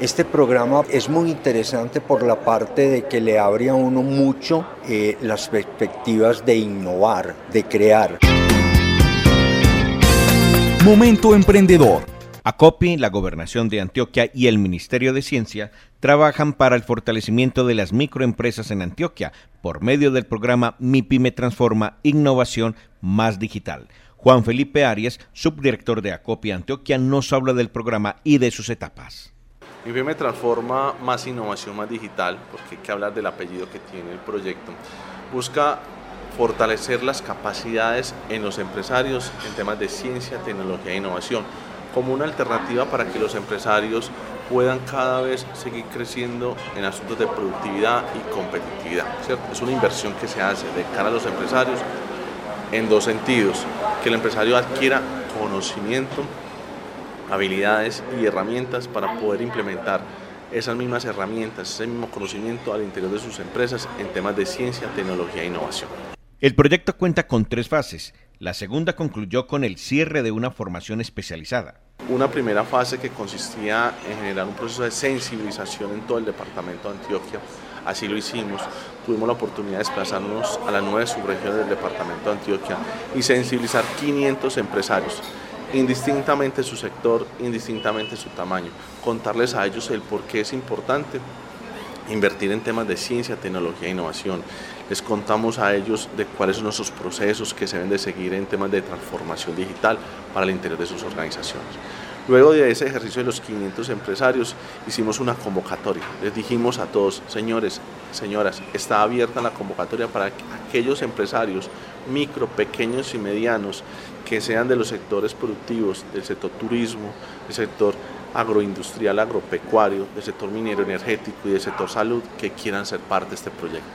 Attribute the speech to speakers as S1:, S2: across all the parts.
S1: Este programa es muy interesante por la parte de que le abre a uno mucho eh, las perspectivas de innovar, de crear.
S2: Momento emprendedor. ACOPI, la Gobernación de Antioquia y el Ministerio de Ciencia trabajan para el fortalecimiento de las microempresas en Antioquia por medio del programa Mi Pyme Transforma Innovación Más Digital. Juan Felipe Arias, subdirector de ACOPI Antioquia, nos habla del programa y de sus etapas.
S3: Pyme Transforma Más Innovación Más Digital, porque hay que hablar del apellido que tiene el proyecto, busca fortalecer las capacidades en los empresarios en temas de ciencia, tecnología e innovación como una alternativa para que los empresarios puedan cada vez seguir creciendo en asuntos de productividad y competitividad. Es una inversión que se hace de cara a los empresarios en dos sentidos, que el empresario adquiera conocimiento, habilidades y herramientas para poder implementar esas mismas herramientas, ese mismo conocimiento al interior de sus empresas en temas de ciencia, tecnología e innovación.
S2: El proyecto cuenta con tres fases. La segunda concluyó con el cierre de una formación especializada.
S3: Una primera fase que consistía en generar un proceso de sensibilización en todo el departamento de Antioquia. Así lo hicimos. Tuvimos la oportunidad de desplazarnos a las nueve subregiones del departamento de Antioquia y sensibilizar 500 empresarios indistintamente su sector, indistintamente su tamaño, contarles a ellos el por qué es importante invertir en temas de ciencia, tecnología e innovación. Les contamos a ellos de cuáles son nuestros procesos que se deben de seguir en temas de transformación digital para el interior de sus organizaciones. Luego de ese ejercicio de los 500 empresarios, hicimos una convocatoria. Les dijimos a todos, señores, señoras, está abierta la convocatoria para aquellos empresarios micro, pequeños y medianos que sean de los sectores productivos, del sector turismo, del sector agroindustrial, agropecuario, del sector minero energético y del sector salud que quieran ser parte de este proyecto.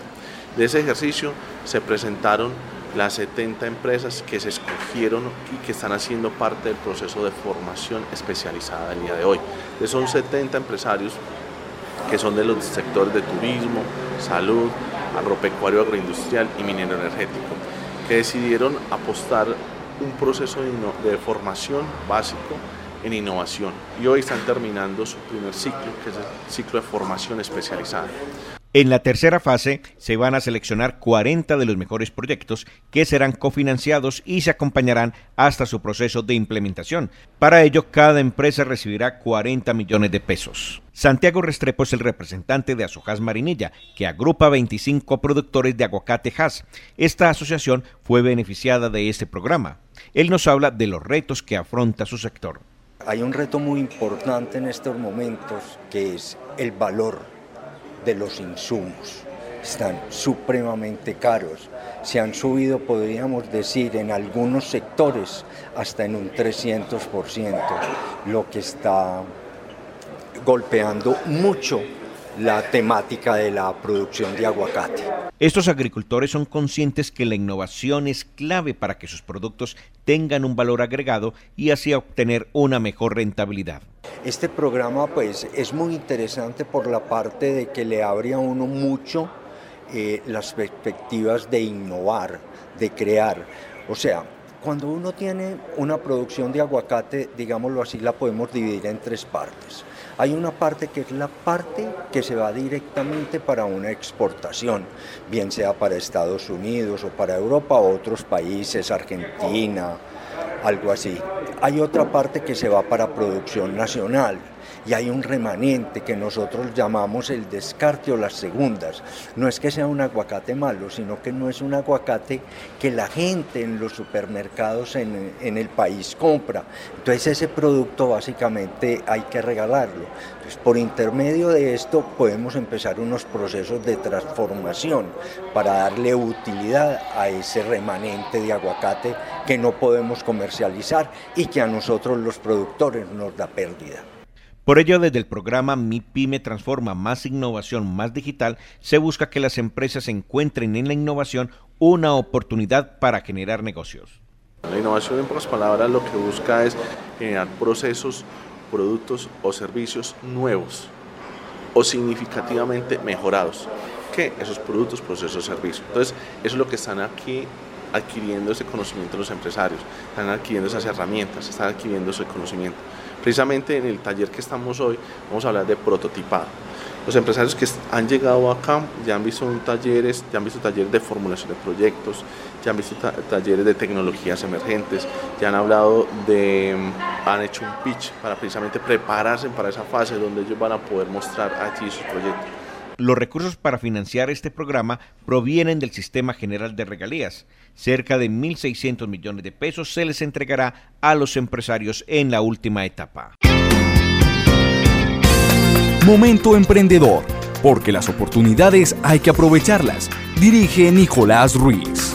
S3: De ese ejercicio se presentaron las 70 empresas que se escogieron y que están haciendo parte del proceso de formación especializada el día de hoy. Son 70 empresarios que son de los sectores de turismo, salud, agropecuario, agroindustrial y minero energético, que decidieron apostar un proceso de formación básico en innovación y hoy están terminando su primer ciclo, que es el ciclo de formación especializada.
S2: En la tercera fase se van a seleccionar 40 de los mejores proyectos que serán cofinanciados y se acompañarán hasta su proceso de implementación. Para ello, cada empresa recibirá 40 millones de pesos. Santiago Restrepo es el representante de Azojas Marinilla, que agrupa 25 productores de aguacate Hass. Esta asociación fue beneficiada de este programa. Él nos habla de los retos que afronta su sector.
S1: Hay un reto muy importante en estos momentos que es el valor de los insumos. Están supremamente caros. Se han subido, podríamos decir, en algunos sectores hasta en un 300%, lo que está golpeando mucho la temática de la producción de aguacate.
S2: Estos agricultores son conscientes que la innovación es clave para que sus productos tengan un valor agregado y así obtener una mejor rentabilidad.
S1: Este programa pues es muy interesante por la parte de que le abre a uno mucho eh, las perspectivas de innovar, de crear. O sea, cuando uno tiene una producción de aguacate, digámoslo así, la podemos dividir en tres partes. Hay una parte que es la parte que se va directamente para una exportación, bien sea para Estados Unidos o para Europa o otros países, Argentina, algo así. Hay otra parte que se va para producción nacional, y hay un remanente que nosotros llamamos el descarte o las segundas. No es que sea un aguacate malo, sino que no es un aguacate que la gente en los supermercados en, en el país compra. Entonces ese producto básicamente hay que regalarlo. Por intermedio de esto podemos empezar unos procesos de transformación para darle utilidad a ese remanente de aguacate que no podemos comercializar y que a nosotros los productores nos da pérdida.
S2: Por ello, desde el programa Mi Pyme Transforma Más Innovación Más Digital, se busca que las empresas encuentren en la innovación una oportunidad para generar negocios.
S3: La innovación, en pocas palabras, lo que busca es generar procesos, productos o servicios nuevos o significativamente mejorados que esos productos, procesos, servicios. Entonces, eso es lo que están aquí adquiriendo ese conocimiento los empresarios, están adquiriendo esas herramientas, están adquiriendo ese conocimiento. Precisamente en el taller que estamos hoy vamos a hablar de prototipado. Los empresarios que han llegado acá ya han visto talleres, ya han visto talleres de formulación de proyectos, ya han visto talleres de tecnologías emergentes, ya han hablado de, han hecho un pitch para precisamente prepararse para esa fase donde ellos van a poder mostrar allí sus proyectos.
S2: Los recursos para financiar este programa provienen del Sistema General de Regalías. Cerca de 1.600 millones de pesos se les entregará a los empresarios en la última etapa.
S4: Momento Emprendedor, porque las oportunidades hay que aprovecharlas. Dirige Nicolás Ruiz.